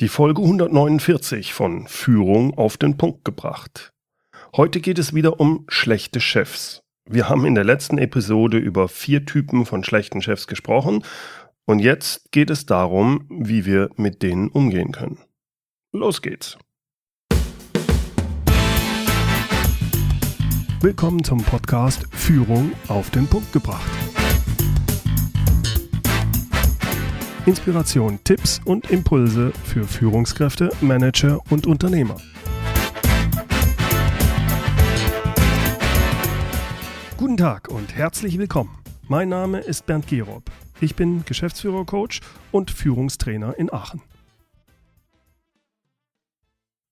Die Folge 149 von Führung auf den Punkt gebracht. Heute geht es wieder um schlechte Chefs. Wir haben in der letzten Episode über vier Typen von schlechten Chefs gesprochen und jetzt geht es darum, wie wir mit denen umgehen können. Los geht's. Willkommen zum Podcast Führung auf den Punkt gebracht. Inspiration, Tipps und Impulse für Führungskräfte, Manager und Unternehmer. Guten Tag und herzlich willkommen. Mein Name ist Bernd Gerob. Ich bin Geschäftsführer-Coach und Führungstrainer in Aachen.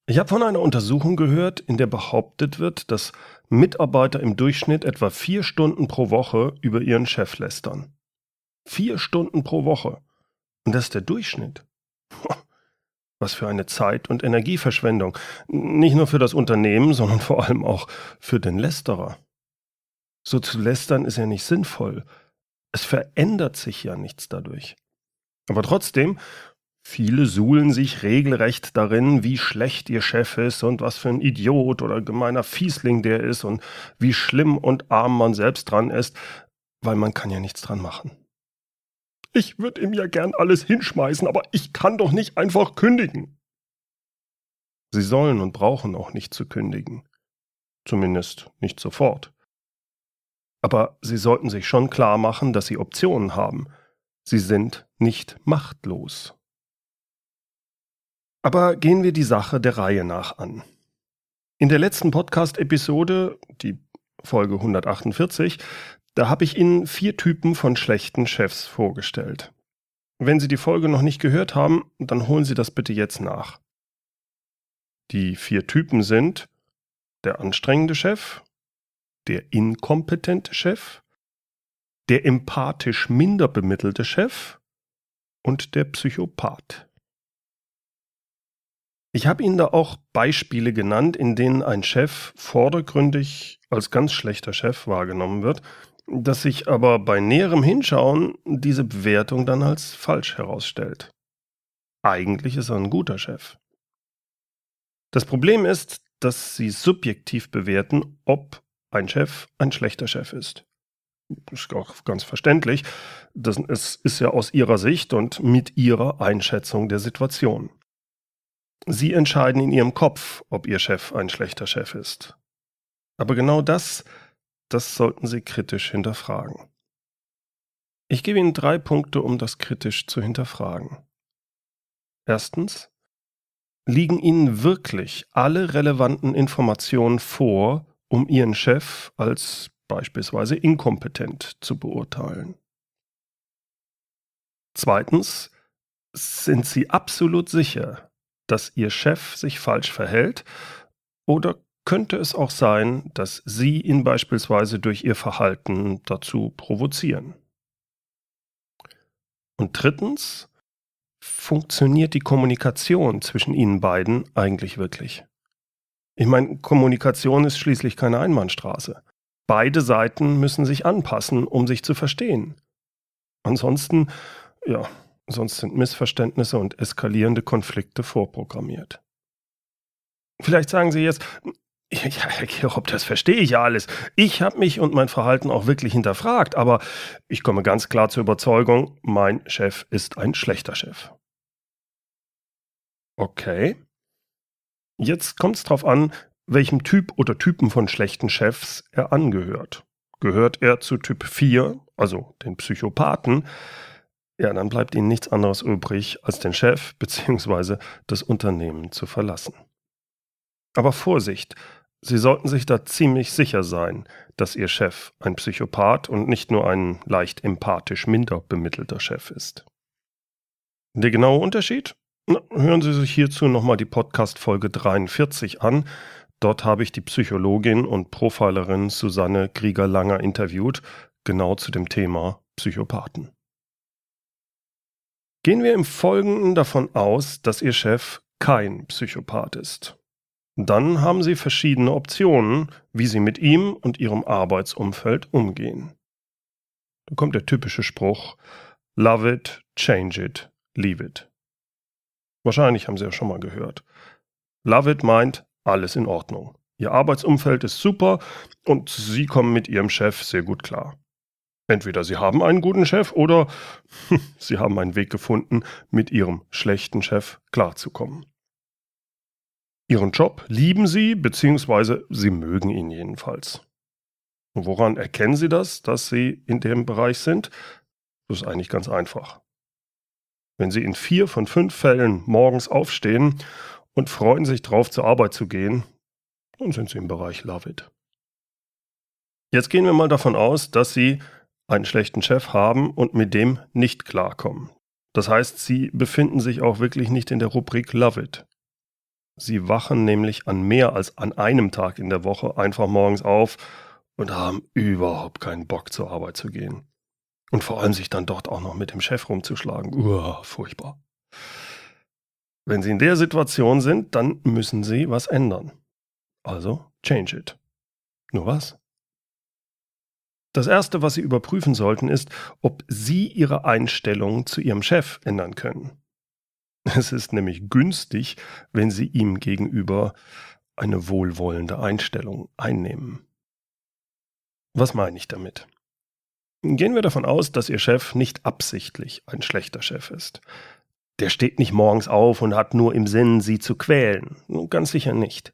Ich habe von einer Untersuchung gehört, in der behauptet wird, dass Mitarbeiter im Durchschnitt etwa vier Stunden pro Woche über ihren Chef lästern. Vier Stunden pro Woche. Und das ist der Durchschnitt. Was für eine Zeit- und Energieverschwendung. Nicht nur für das Unternehmen, sondern vor allem auch für den Lästerer. So zu lästern ist ja nicht sinnvoll. Es verändert sich ja nichts dadurch. Aber trotzdem, viele suhlen sich regelrecht darin, wie schlecht ihr Chef ist und was für ein Idiot oder gemeiner Fiesling der ist und wie schlimm und arm man selbst dran ist, weil man kann ja nichts dran machen. Ich würde ihm ja gern alles hinschmeißen, aber ich kann doch nicht einfach kündigen. Sie sollen und brauchen auch nicht zu kündigen. Zumindest nicht sofort. Aber Sie sollten sich schon klar machen, dass Sie Optionen haben. Sie sind nicht machtlos. Aber gehen wir die Sache der Reihe nach an. In der letzten Podcast-Episode, die Folge 148, da habe ich Ihnen vier Typen von schlechten Chefs vorgestellt. Wenn Sie die Folge noch nicht gehört haben, dann holen Sie das bitte jetzt nach. Die vier Typen sind der anstrengende Chef, der inkompetente Chef, der empathisch minder bemittelte Chef und der Psychopath. Ich habe Ihnen da auch Beispiele genannt, in denen ein Chef vordergründig als ganz schlechter Chef wahrgenommen wird dass sich aber bei näherem Hinschauen diese Bewertung dann als falsch herausstellt. Eigentlich ist er ein guter Chef. Das Problem ist, dass sie subjektiv bewerten, ob ein Chef ein schlechter Chef ist. Das ist auch ganz verständlich. Das ist ja aus ihrer Sicht und mit ihrer Einschätzung der Situation. Sie entscheiden in ihrem Kopf, ob ihr Chef ein schlechter Chef ist. Aber genau das das sollten Sie kritisch hinterfragen. Ich gebe Ihnen drei Punkte, um das kritisch zu hinterfragen. Erstens, liegen Ihnen wirklich alle relevanten Informationen vor, um Ihren Chef als beispielsweise inkompetent zu beurteilen? Zweitens, sind Sie absolut sicher, dass Ihr Chef sich falsch verhält oder könnte es auch sein, dass Sie ihn beispielsweise durch Ihr Verhalten dazu provozieren. Und drittens, funktioniert die Kommunikation zwischen Ihnen beiden eigentlich wirklich? Ich meine, Kommunikation ist schließlich keine Einbahnstraße. Beide Seiten müssen sich anpassen, um sich zu verstehen. Ansonsten, ja, sonst sind Missverständnisse und eskalierende Konflikte vorprogrammiert. Vielleicht sagen Sie jetzt, ja, Herr Gerob, das verstehe ich ja alles. Ich habe mich und mein Verhalten auch wirklich hinterfragt, aber ich komme ganz klar zur Überzeugung, mein Chef ist ein schlechter Chef. Okay. Jetzt kommt es darauf an, welchem Typ oder Typen von schlechten Chefs er angehört. Gehört er zu Typ 4, also den Psychopathen, ja, dann bleibt Ihnen nichts anderes übrig, als den Chef bzw. das Unternehmen zu verlassen. Aber Vorsicht, Sie sollten sich da ziemlich sicher sein, dass Ihr Chef ein Psychopath und nicht nur ein leicht empathisch minder bemittelter Chef ist. Der genaue Unterschied? Na, hören Sie sich hierzu nochmal die Podcast-Folge 43 an. Dort habe ich die Psychologin und Profilerin Susanne Krieger-Langer interviewt, genau zu dem Thema Psychopathen. Gehen wir im Folgenden davon aus, dass Ihr Chef kein Psychopath ist. Dann haben Sie verschiedene Optionen, wie Sie mit ihm und Ihrem Arbeitsumfeld umgehen. Da kommt der typische Spruch Love it, change it, leave it. Wahrscheinlich haben Sie ja schon mal gehört. Love it meint alles in Ordnung. Ihr Arbeitsumfeld ist super und Sie kommen mit Ihrem Chef sehr gut klar. Entweder Sie haben einen guten Chef oder Sie haben einen Weg gefunden, mit Ihrem schlechten Chef klarzukommen. Ihren Job lieben Sie, beziehungsweise Sie mögen ihn jedenfalls. Und woran erkennen Sie das, dass Sie in dem Bereich sind? Das ist eigentlich ganz einfach. Wenn Sie in vier von fünf Fällen morgens aufstehen und freuen sich drauf, zur Arbeit zu gehen, dann sind Sie im Bereich Love It. Jetzt gehen wir mal davon aus, dass Sie einen schlechten Chef haben und mit dem nicht klarkommen. Das heißt, Sie befinden sich auch wirklich nicht in der Rubrik Love It. Sie wachen nämlich an mehr als an einem Tag in der Woche einfach morgens auf und haben überhaupt keinen Bock zur Arbeit zu gehen. Und vor allem sich dann dort auch noch mit dem Chef rumzuschlagen. Uah, furchtbar. Wenn Sie in der Situation sind, dann müssen Sie was ändern. Also change it. Nur was? Das Erste, was Sie überprüfen sollten, ist, ob Sie Ihre Einstellung zu Ihrem Chef ändern können. Es ist nämlich günstig, wenn Sie ihm gegenüber eine wohlwollende Einstellung einnehmen. Was meine ich damit? Gehen wir davon aus, dass Ihr Chef nicht absichtlich ein schlechter Chef ist. Der steht nicht morgens auf und hat nur im Sinn, Sie zu quälen. Ganz sicher nicht.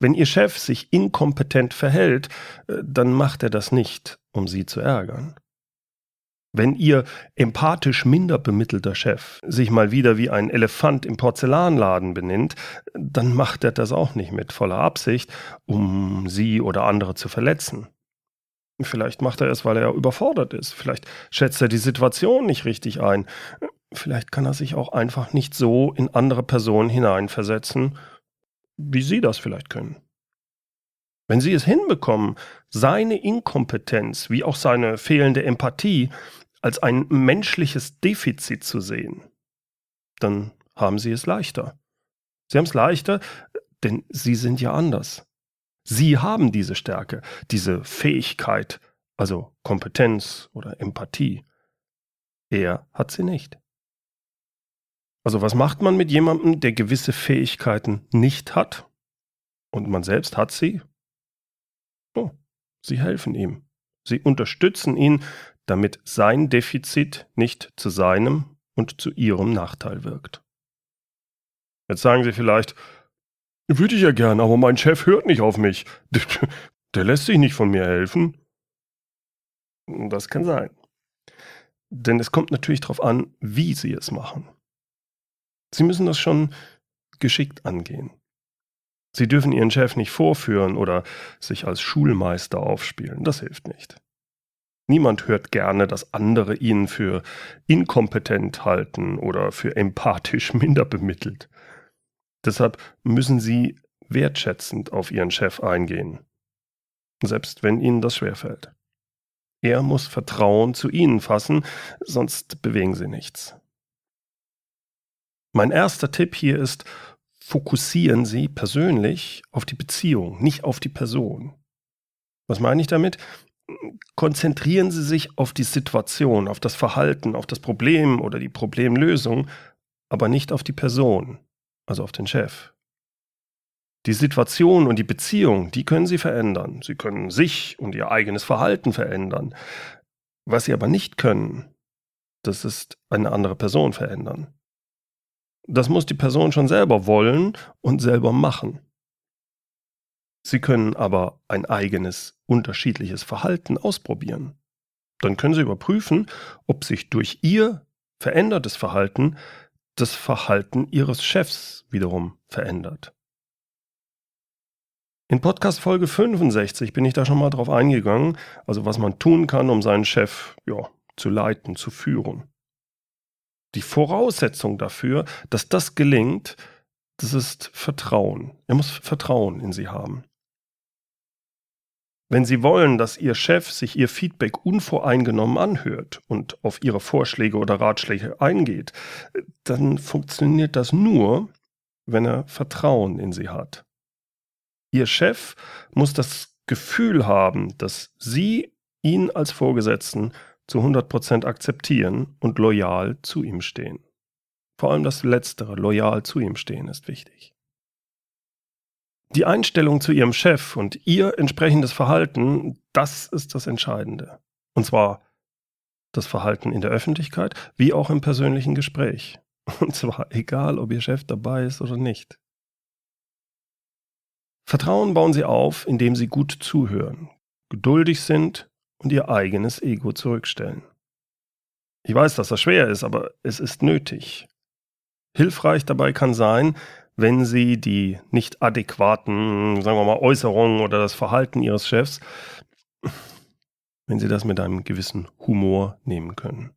Wenn Ihr Chef sich inkompetent verhält, äh, dann macht er das nicht, um Sie zu ärgern. Wenn Ihr empathisch minder bemittelter Chef sich mal wieder wie ein Elefant im Porzellanladen benimmt, dann macht er das auch nicht mit voller Absicht, um Sie oder andere zu verletzen. Vielleicht macht er es, weil er überfordert ist. Vielleicht schätzt er die Situation nicht richtig ein. Vielleicht kann er sich auch einfach nicht so in andere Personen hineinversetzen, wie Sie das vielleicht können. Wenn Sie es hinbekommen, seine Inkompetenz wie auch seine fehlende Empathie als ein menschliches Defizit zu sehen, dann haben Sie es leichter. Sie haben es leichter, denn Sie sind ja anders. Sie haben diese Stärke, diese Fähigkeit, also Kompetenz oder Empathie. Er hat sie nicht. Also was macht man mit jemandem, der gewisse Fähigkeiten nicht hat und man selbst hat sie? Oh, sie helfen ihm. Sie unterstützen ihn, damit sein Defizit nicht zu seinem und zu ihrem Nachteil wirkt. Jetzt sagen Sie vielleicht, würde ich ja gern, aber mein Chef hört nicht auf mich. Der lässt sich nicht von mir helfen. Das kann sein. Denn es kommt natürlich darauf an, wie Sie es machen. Sie müssen das schon geschickt angehen. Sie dürfen Ihren Chef nicht vorführen oder sich als Schulmeister aufspielen. Das hilft nicht. Niemand hört gerne, dass andere ihn für inkompetent halten oder für empathisch minder bemittelt. Deshalb müssen Sie wertschätzend auf Ihren Chef eingehen, selbst wenn Ihnen das schwerfällt. Er muss Vertrauen zu Ihnen fassen, sonst bewegen Sie nichts. Mein erster Tipp hier ist, fokussieren Sie persönlich auf die Beziehung, nicht auf die Person. Was meine ich damit? Konzentrieren Sie sich auf die Situation, auf das Verhalten, auf das Problem oder die Problemlösung, aber nicht auf die Person also auf den Chef. Die Situation und die Beziehung, die können Sie verändern. Sie können sich und Ihr eigenes Verhalten verändern. Was Sie aber nicht können, das ist eine andere Person verändern. Das muss die Person schon selber wollen und selber machen. Sie können aber ein eigenes, unterschiedliches Verhalten ausprobieren. Dann können Sie überprüfen, ob sich durch Ihr verändertes Verhalten das Verhalten ihres Chefs wiederum verändert. In Podcast Folge 65 bin ich da schon mal drauf eingegangen, also was man tun kann, um seinen Chef ja, zu leiten, zu führen. Die Voraussetzung dafür, dass das gelingt, das ist Vertrauen. Er muss Vertrauen in sie haben. Wenn Sie wollen, dass Ihr Chef sich Ihr Feedback unvoreingenommen anhört und auf Ihre Vorschläge oder Ratschläge eingeht, dann funktioniert das nur, wenn er Vertrauen in Sie hat. Ihr Chef muss das Gefühl haben, dass Sie ihn als Vorgesetzten zu 100% akzeptieren und loyal zu ihm stehen. Vor allem das Letztere, loyal zu ihm stehen, ist wichtig. Die Einstellung zu ihrem Chef und ihr entsprechendes Verhalten, das ist das Entscheidende. Und zwar das Verhalten in der Öffentlichkeit wie auch im persönlichen Gespräch. Und zwar egal, ob ihr Chef dabei ist oder nicht. Vertrauen bauen sie auf, indem sie gut zuhören, geduldig sind und ihr eigenes Ego zurückstellen. Ich weiß, dass das schwer ist, aber es ist nötig. Hilfreich dabei kann sein, wenn sie die nicht adäquaten, sagen wir mal, Äußerungen oder das Verhalten ihres Chefs, wenn sie das mit einem gewissen Humor nehmen können.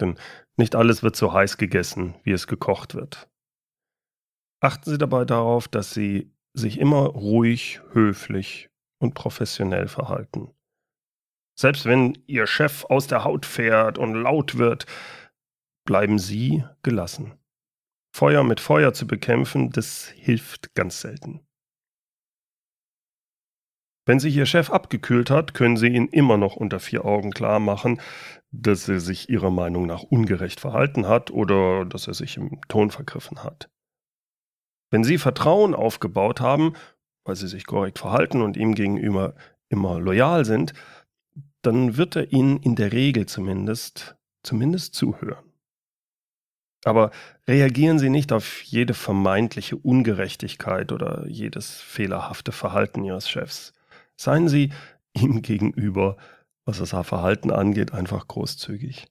Denn nicht alles wird so heiß gegessen, wie es gekocht wird. Achten Sie dabei darauf, dass Sie sich immer ruhig, höflich und professionell verhalten. Selbst wenn Ihr Chef aus der Haut fährt und laut wird, bleiben Sie gelassen. Feuer mit Feuer zu bekämpfen, das hilft ganz selten. Wenn sich Ihr Chef abgekühlt hat, können Sie ihn immer noch unter vier Augen klar machen, dass er sich Ihrer Meinung nach ungerecht verhalten hat oder dass er sich im Ton vergriffen hat. Wenn Sie Vertrauen aufgebaut haben, weil Sie sich korrekt verhalten und ihm gegenüber immer loyal sind, dann wird er Ihnen in der Regel zumindest, zumindest zuhören. Aber reagieren Sie nicht auf jede vermeintliche Ungerechtigkeit oder jedes fehlerhafte Verhalten Ihres Chefs. Seien Sie ihm gegenüber, was das Verhalten angeht, einfach großzügig.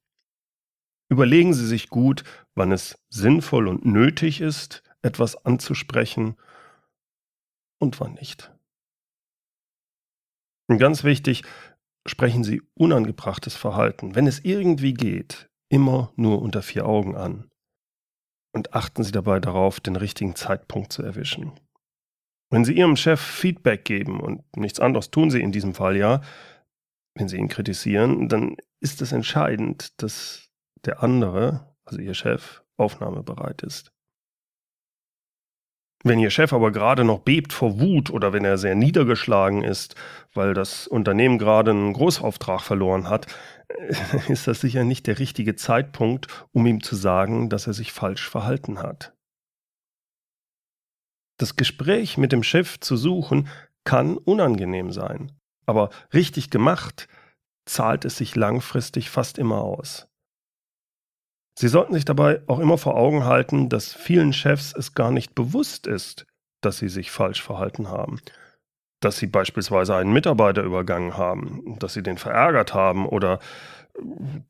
Überlegen Sie sich gut, wann es sinnvoll und nötig ist, etwas anzusprechen und wann nicht. Und ganz wichtig, sprechen Sie unangebrachtes Verhalten, wenn es irgendwie geht, immer nur unter vier Augen an und achten Sie dabei darauf, den richtigen Zeitpunkt zu erwischen. Wenn Sie Ihrem Chef Feedback geben und nichts anderes tun Sie in diesem Fall ja, wenn Sie ihn kritisieren, dann ist es entscheidend, dass der andere, also Ihr Chef, aufnahmebereit ist. Wenn Ihr Chef aber gerade noch bebt vor Wut oder wenn er sehr niedergeschlagen ist, weil das Unternehmen gerade einen Großauftrag verloren hat, ist das sicher nicht der richtige Zeitpunkt, um ihm zu sagen, dass er sich falsch verhalten hat. Das Gespräch mit dem Chef zu suchen kann unangenehm sein, aber richtig gemacht zahlt es sich langfristig fast immer aus. Sie sollten sich dabei auch immer vor Augen halten, dass vielen Chefs es gar nicht bewusst ist, dass sie sich falsch verhalten haben. Dass sie beispielsweise einen Mitarbeiter übergangen haben, dass sie den verärgert haben oder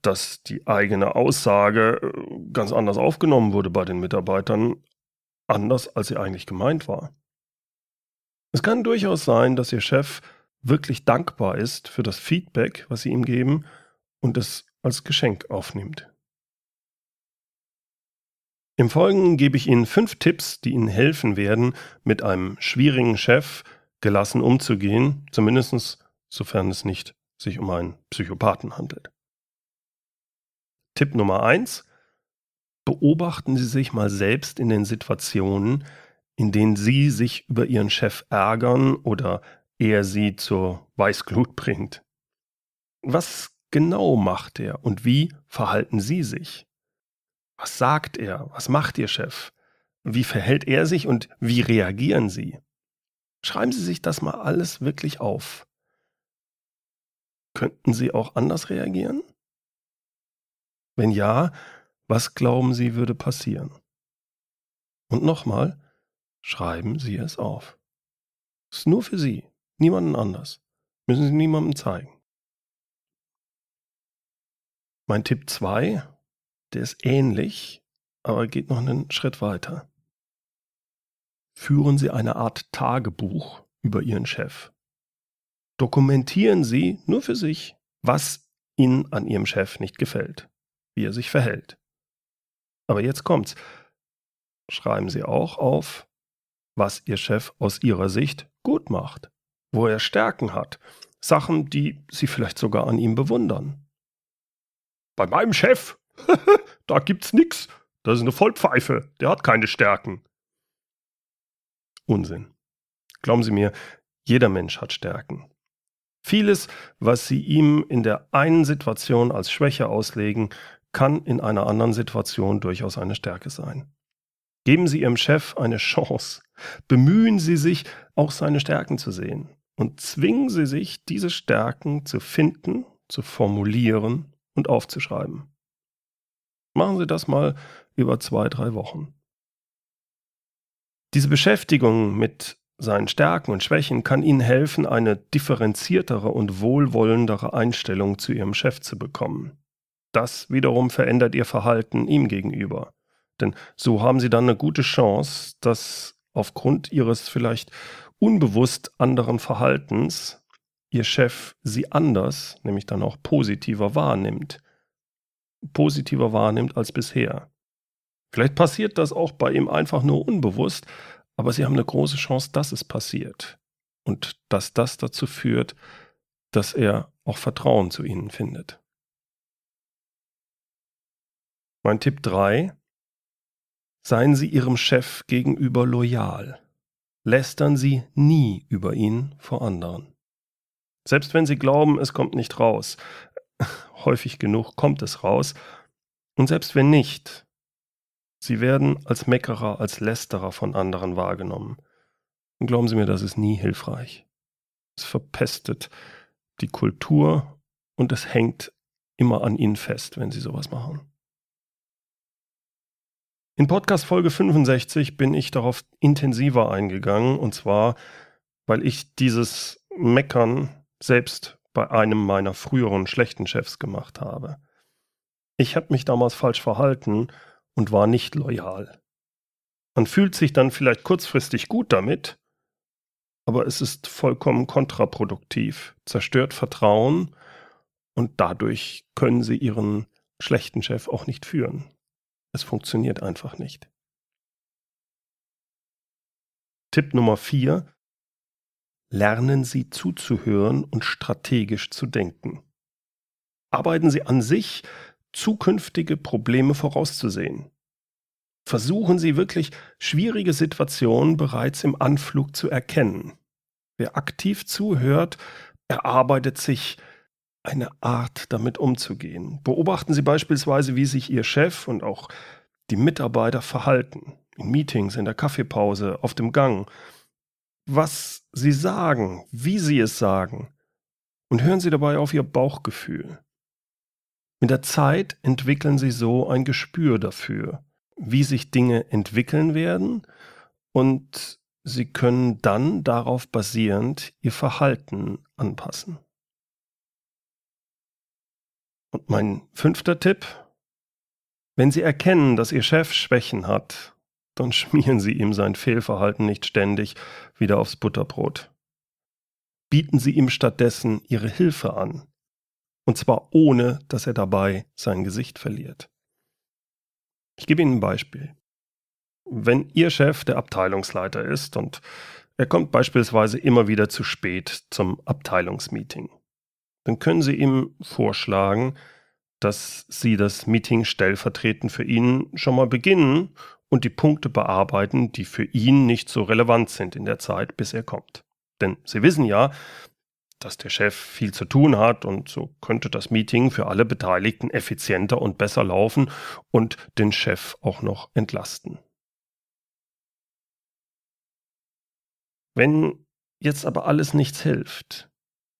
dass die eigene Aussage äh, ganz anders aufgenommen wurde bei den Mitarbeitern, anders als sie eigentlich gemeint war. Es kann durchaus sein, dass Ihr Chef wirklich dankbar ist für das Feedback, was Sie ihm geben und es als Geschenk aufnimmt. Im Folgenden gebe ich Ihnen fünf Tipps, die Ihnen helfen werden, mit einem schwierigen Chef gelassen umzugehen, zumindest sofern es nicht sich um einen Psychopathen handelt. Tipp Nummer eins: Beobachten Sie sich mal selbst in den Situationen, in denen Sie sich über Ihren Chef ärgern oder er Sie zur Weißglut bringt. Was genau macht er und wie verhalten Sie sich? Was sagt er? Was macht Ihr Chef? Wie verhält er sich und wie reagieren Sie? Schreiben Sie sich das mal alles wirklich auf. Könnten Sie auch anders reagieren? Wenn ja, was glauben Sie würde passieren? Und nochmal, schreiben Sie es auf. Ist nur für Sie, niemanden anders. Müssen Sie niemandem zeigen. Mein Tipp 2 der ist ähnlich, aber geht noch einen Schritt weiter. Führen Sie eine Art Tagebuch über Ihren Chef. Dokumentieren Sie nur für sich, was Ihnen an Ihrem Chef nicht gefällt, wie er sich verhält. Aber jetzt kommt's. Schreiben Sie auch auf, was Ihr Chef aus Ihrer Sicht gut macht, wo er Stärken hat, Sachen, die Sie vielleicht sogar an ihm bewundern. Bei meinem Chef da gibt's nix. Das ist eine Vollpfeife. Der hat keine Stärken. Unsinn. Glauben Sie mir, jeder Mensch hat Stärken. Vieles, was Sie ihm in der einen Situation als Schwäche auslegen, kann in einer anderen Situation durchaus eine Stärke sein. Geben Sie Ihrem Chef eine Chance. Bemühen Sie sich, auch seine Stärken zu sehen. Und zwingen Sie sich, diese Stärken zu finden, zu formulieren und aufzuschreiben. Machen Sie das mal über zwei, drei Wochen. Diese Beschäftigung mit seinen Stärken und Schwächen kann Ihnen helfen, eine differenziertere und wohlwollendere Einstellung zu Ihrem Chef zu bekommen. Das wiederum verändert Ihr Verhalten ihm gegenüber. Denn so haben Sie dann eine gute Chance, dass aufgrund Ihres vielleicht unbewusst anderen Verhaltens Ihr Chef Sie anders, nämlich dann auch positiver wahrnimmt. Positiver wahrnimmt als bisher. Vielleicht passiert das auch bei ihm einfach nur unbewusst, aber Sie haben eine große Chance, dass es passiert. Und dass das dazu führt, dass er auch Vertrauen zu Ihnen findet. Mein Tipp 3. Seien Sie Ihrem Chef gegenüber loyal. Lästern Sie nie über ihn vor anderen. Selbst wenn Sie glauben, es kommt nicht raus. Häufig genug kommt es raus. Und selbst wenn nicht, Sie werden als Meckerer, als Lästerer von anderen wahrgenommen. Und glauben Sie mir, das ist nie hilfreich. Es verpestet die Kultur und es hängt immer an Ihnen fest, wenn Sie sowas machen. In Podcast Folge 65 bin ich darauf intensiver eingegangen und zwar, weil ich dieses Meckern selbst bei einem meiner früheren schlechten Chefs gemacht habe. Ich habe mich damals falsch verhalten und war nicht loyal. Man fühlt sich dann vielleicht kurzfristig gut damit, aber es ist vollkommen kontraproduktiv, zerstört Vertrauen und dadurch können sie ihren schlechten Chef auch nicht führen. Es funktioniert einfach nicht. Tipp Nummer 4. Lernen Sie zuzuhören und strategisch zu denken. Arbeiten Sie an sich, zukünftige Probleme vorauszusehen. Versuchen Sie wirklich, schwierige Situationen bereits im Anflug zu erkennen. Wer aktiv zuhört, erarbeitet sich eine Art, damit umzugehen. Beobachten Sie beispielsweise, wie sich Ihr Chef und auch die Mitarbeiter verhalten. In Meetings, in der Kaffeepause, auf dem Gang. Was Sie sagen, wie Sie es sagen. Und hören Sie dabei auf Ihr Bauchgefühl. Mit der Zeit entwickeln Sie so ein Gespür dafür, wie sich Dinge entwickeln werden und Sie können dann darauf basierend Ihr Verhalten anpassen. Und mein fünfter Tipp, wenn Sie erkennen, dass Ihr Chef Schwächen hat, dann schmieren Sie ihm sein Fehlverhalten nicht ständig wieder aufs Butterbrot. Bieten Sie ihm stattdessen Ihre Hilfe an. Und zwar ohne, dass er dabei sein Gesicht verliert. Ich gebe Ihnen ein Beispiel. Wenn Ihr Chef der Abteilungsleiter ist und er kommt beispielsweise immer wieder zu spät zum Abteilungsmeeting, dann können Sie ihm vorschlagen, dass Sie das Meeting stellvertretend für ihn schon mal beginnen und die Punkte bearbeiten, die für ihn nicht so relevant sind in der Zeit, bis er kommt. Denn Sie wissen ja, dass der Chef viel zu tun hat und so könnte das Meeting für alle Beteiligten effizienter und besser laufen und den Chef auch noch entlasten. Wenn jetzt aber alles nichts hilft,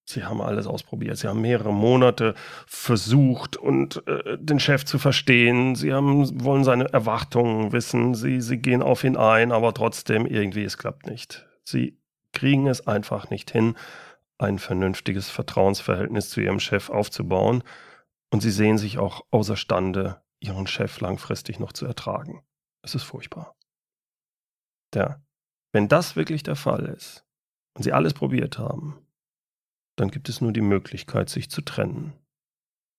Sie haben alles ausprobiert. Sie haben mehrere Monate versucht und äh, den Chef zu verstehen. Sie haben, wollen seine Erwartungen wissen. Sie, sie gehen auf ihn ein, aber trotzdem irgendwie, es klappt nicht. Sie kriegen es einfach nicht hin, ein vernünftiges Vertrauensverhältnis zu ihrem Chef aufzubauen. Und sie sehen sich auch außerstande, ihren Chef langfristig noch zu ertragen. Es ist furchtbar. Ja, wenn das wirklich der Fall ist und sie alles probiert haben, dann gibt es nur die Möglichkeit, sich zu trennen.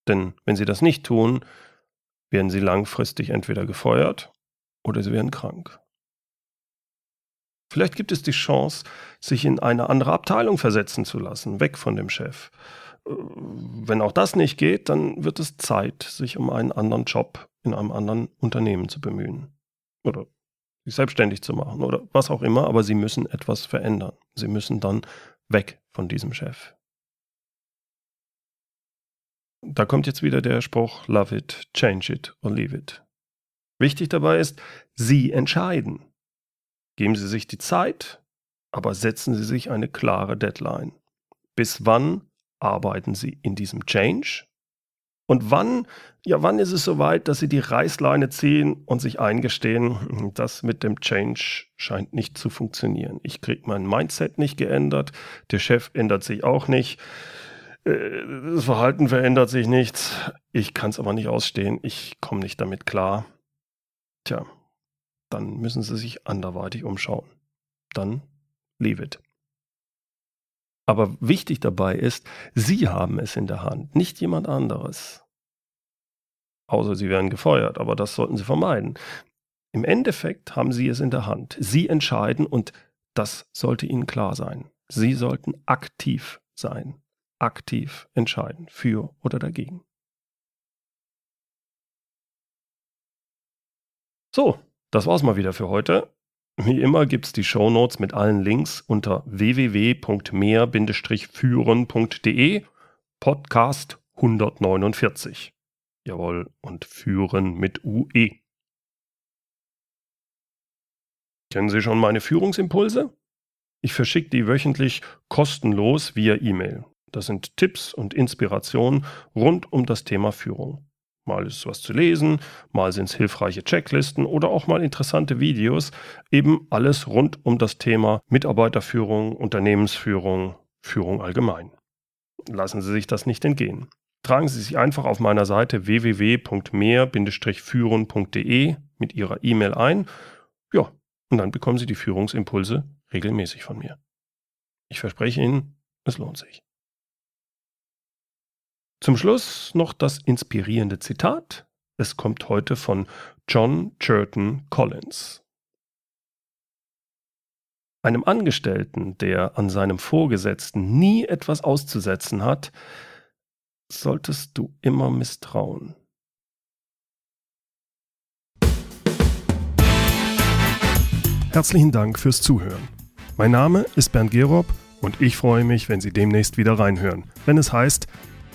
Denn wenn sie das nicht tun, werden sie langfristig entweder gefeuert oder sie werden krank. Vielleicht gibt es die Chance, sich in eine andere Abteilung versetzen zu lassen, weg von dem Chef. Äh, wenn auch das nicht geht, dann wird es Zeit, sich um einen anderen Job in einem anderen Unternehmen zu bemühen. Oder sich selbstständig zu machen oder was auch immer, aber sie müssen etwas verändern. Sie müssen dann weg von diesem Chef. Da kommt jetzt wieder der Spruch, love it, change it or leave it. Wichtig dabei ist, Sie entscheiden. Geben Sie sich die Zeit, aber setzen Sie sich eine klare Deadline. Bis wann arbeiten Sie in diesem Change? Und wann, ja, wann ist es soweit, dass Sie die Reißleine ziehen und sich eingestehen, das mit dem Change scheint nicht zu funktionieren. Ich kriege mein Mindset nicht geändert, der Chef ändert sich auch nicht, das Verhalten verändert sich nichts, ich kann es aber nicht ausstehen, ich komme nicht damit klar. Tja, dann müssen Sie sich anderweitig umschauen. Dann leave it. Aber wichtig dabei ist, Sie haben es in der Hand, nicht jemand anderes. Außer Sie werden gefeuert, aber das sollten Sie vermeiden. Im Endeffekt haben Sie es in der Hand. Sie entscheiden und das sollte Ihnen klar sein. Sie sollten aktiv sein, aktiv entscheiden, für oder dagegen. So, das war's mal wieder für heute. Wie immer gibt's die Shownotes mit allen Links unter www.mehr-führen.de Podcast 149. Jawohl, und führen mit UE. Kennen Sie schon meine Führungsimpulse? Ich verschicke die wöchentlich kostenlos via E-Mail. Das sind Tipps und Inspirationen rund um das Thema Führung. Mal ist was zu lesen, mal sind es hilfreiche Checklisten oder auch mal interessante Videos. Eben alles rund um das Thema Mitarbeiterführung, Unternehmensführung, Führung allgemein. Lassen Sie sich das nicht entgehen. Tragen Sie sich einfach auf meiner Seite www.mehr-führen.de mit Ihrer E-Mail ein. Ja, und dann bekommen Sie die Führungsimpulse regelmäßig von mir. Ich verspreche Ihnen, es lohnt sich. Zum Schluss noch das inspirierende Zitat. Es kommt heute von John Churton Collins. Einem Angestellten, der an seinem Vorgesetzten nie etwas auszusetzen hat, solltest du immer misstrauen. Herzlichen Dank fürs Zuhören. Mein Name ist Bernd Gerob und ich freue mich, wenn Sie demnächst wieder reinhören, wenn es heißt